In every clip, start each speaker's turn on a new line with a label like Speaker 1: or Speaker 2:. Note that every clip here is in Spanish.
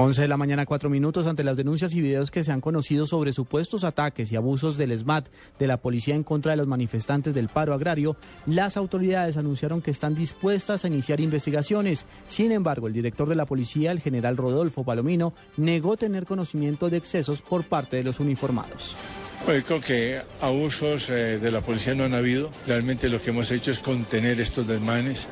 Speaker 1: 11 de la mañana, 4 minutos, ante las denuncias y videos que se han conocido sobre supuestos ataques y abusos del SMAT de la policía en contra de los manifestantes del paro agrario, las autoridades anunciaron que están dispuestas a iniciar investigaciones. Sin embargo, el director de la policía, el general Rodolfo Palomino, negó tener conocimiento de excesos por parte de los uniformados.
Speaker 2: Bueno, creo que abusos eh, de la policía no han habido. Realmente lo que hemos hecho es contener estos desmanes.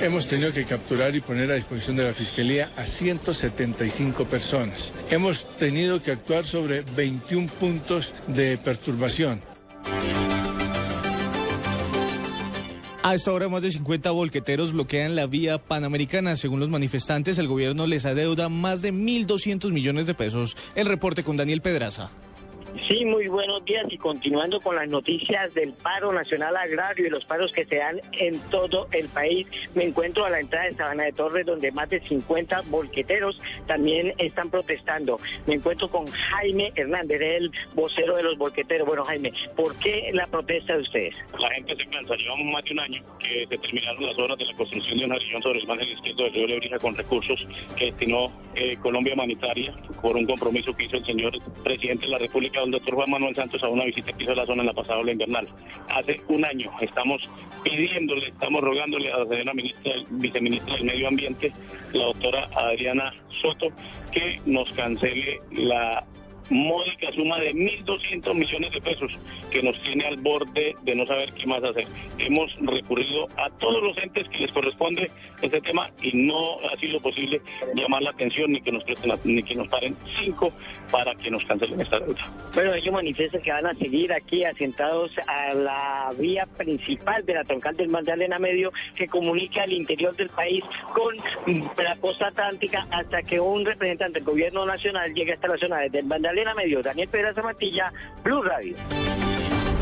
Speaker 2: Hemos tenido que capturar y poner a disposición de la Fiscalía a 175 personas. Hemos tenido que actuar sobre 21 puntos de perturbación.
Speaker 3: A esta hora, más de 50 volqueteros bloquean la vía panamericana. Según los manifestantes, el gobierno les adeuda más de 1.200 millones de pesos. El reporte con Daniel Pedraza.
Speaker 4: Sí, muy buenos días y continuando con las noticias del paro nacional agrario y los paros que se dan en todo el país, me encuentro a la entrada de Sabana de Torres donde más de 50 volqueteros también están protestando. Me encuentro con Jaime Hernández, el vocero de los volqueteros. Bueno, Jaime, ¿por qué la protesta de ustedes?
Speaker 5: La gente se cansa, llevamos más de un año que se terminaron las obras de la construcción de una región sobre el margen izquierdo del río Lebrija con recursos que destinó eh, Colombia Humanitaria por un compromiso que hizo el señor presidente de la República el doctor Juan Manuel Santos a una visita que hizo la zona en la pasada ola invernal. Hace un año estamos pidiéndole, estamos rogándole a la señora ministra, viceministra del Medio Ambiente, la doctora Adriana Soto, que nos cancele la módica suma de 1.200 millones de pesos que nos tiene al borde de no saber qué más hacer. Hemos recurrido a todos los entes que les corresponde este tema y no ha sido posible llamar la atención ni que nos presten ni que nos paren cinco para que nos cancelen esta deuda.
Speaker 4: Bueno, ellos manifiestan que van a seguir aquí asentados a la vía principal de la troncal del Magdalena Medio que comunica al interior del país con la costa atlántica hasta que un representante del gobierno nacional llegue hasta la zona del Magdalena Medio, Daniel Pedraza Matilla, Blue Radio.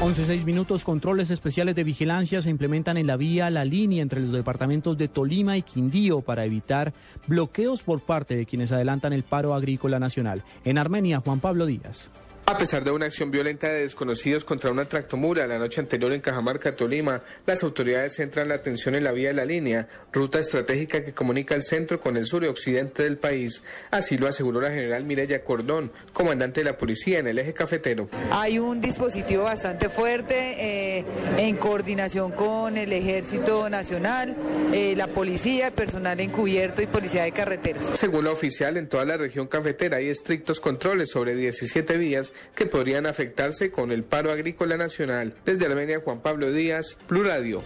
Speaker 1: 11.6 minutos, controles especiales de vigilancia se implementan en la vía La Línea entre los departamentos de Tolima y Quindío para evitar bloqueos por parte de quienes adelantan el paro agrícola nacional. En Armenia, Juan Pablo Díaz.
Speaker 6: A pesar de una acción violenta de desconocidos contra una tractomura la noche anterior en Cajamarca, Tolima, las autoridades centran la atención en la vía de la línea, ruta estratégica que comunica el centro con el sur y occidente del país. Así lo aseguró la general Mireya Cordón, comandante de la policía en el eje cafetero.
Speaker 7: Hay un dispositivo bastante fuerte eh, en coordinación con el Ejército Nacional, eh, la policía, el personal encubierto y policía de carreteras.
Speaker 6: Según la oficial, en toda la región cafetera hay estrictos controles sobre 17 vías que podrían afectarse con el paro agrícola nacional. Desde Armenia, Juan Pablo Díaz, Blue Radio.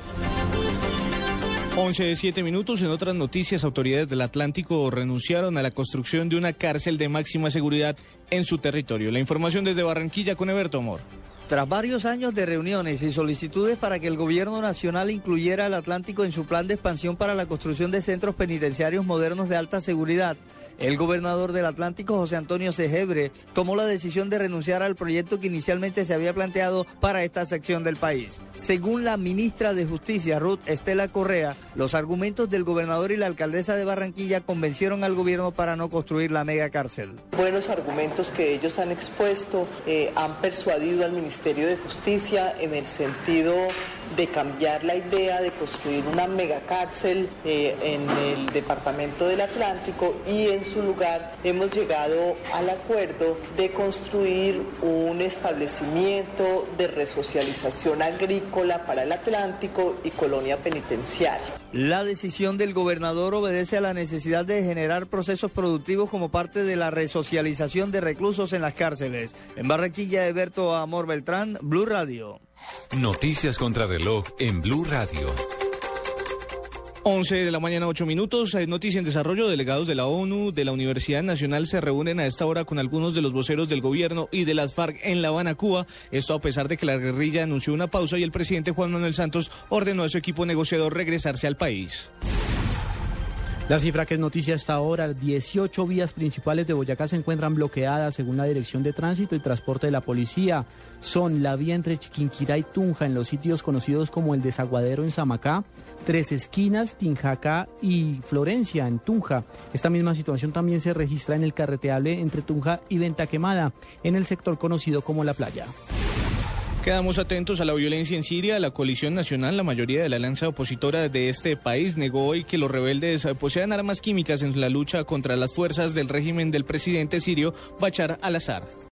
Speaker 3: 11 de 7 minutos. En otras noticias, autoridades del Atlántico renunciaron a la construcción de una cárcel de máxima seguridad en su territorio. La información desde Barranquilla con Eberto Amor.
Speaker 8: Tras varios años de reuniones y solicitudes para que el gobierno nacional incluyera al Atlántico en su plan de expansión para la construcción de centros penitenciarios modernos de alta seguridad, el gobernador del Atlántico, José Antonio Cejebre, tomó la decisión de renunciar al proyecto que inicialmente se había planteado para esta sección del país. Según la ministra de Justicia, Ruth Estela Correa, los argumentos del gobernador y la alcaldesa de Barranquilla convencieron al gobierno para no construir la mega cárcel.
Speaker 9: Buenos argumentos que ellos han expuesto eh, han persuadido al Ministerio Ministerio de Justicia en el sentido de cambiar la idea de construir una megacárcel eh, en el Departamento del Atlántico y en su lugar hemos llegado al acuerdo de construir un establecimiento de resocialización agrícola para el Atlántico y colonia penitenciaria.
Speaker 8: La decisión del gobernador obedece a la necesidad de generar procesos productivos como parte de la resocialización de reclusos en las cárceles. En Barranquilla, Eberto Amor Beltrán, Blue Radio.
Speaker 10: Noticias contra reloj en Blue Radio.
Speaker 3: 11 de la mañana, 8 minutos. Noticia en desarrollo. Delegados de la ONU, de la Universidad Nacional, se reúnen a esta hora con algunos de los voceros del gobierno y de las FARC en La Habana, Cuba. Esto a pesar de que la guerrilla anunció una pausa y el presidente Juan Manuel Santos ordenó a su equipo negociador regresarse al país.
Speaker 1: La cifra que es noticia hasta ahora, 18 vías principales de Boyacá se encuentran bloqueadas según la Dirección de Tránsito y Transporte de la Policía. Son la vía entre Chiquinquirá y Tunja en los sitios conocidos como el Desaguadero en Samacá, Tres Esquinas, Tinjacá y Florencia en Tunja. Esta misma situación también se registra en el carreteable entre Tunja y Venta Quemada, en el sector conocido como La Playa.
Speaker 3: Quedamos atentos a la violencia en Siria. La coalición nacional, la mayoría de la alianza opositora de este país, negó hoy que los rebeldes posean armas químicas en la lucha contra las fuerzas del régimen del presidente sirio Bachar al-Assad.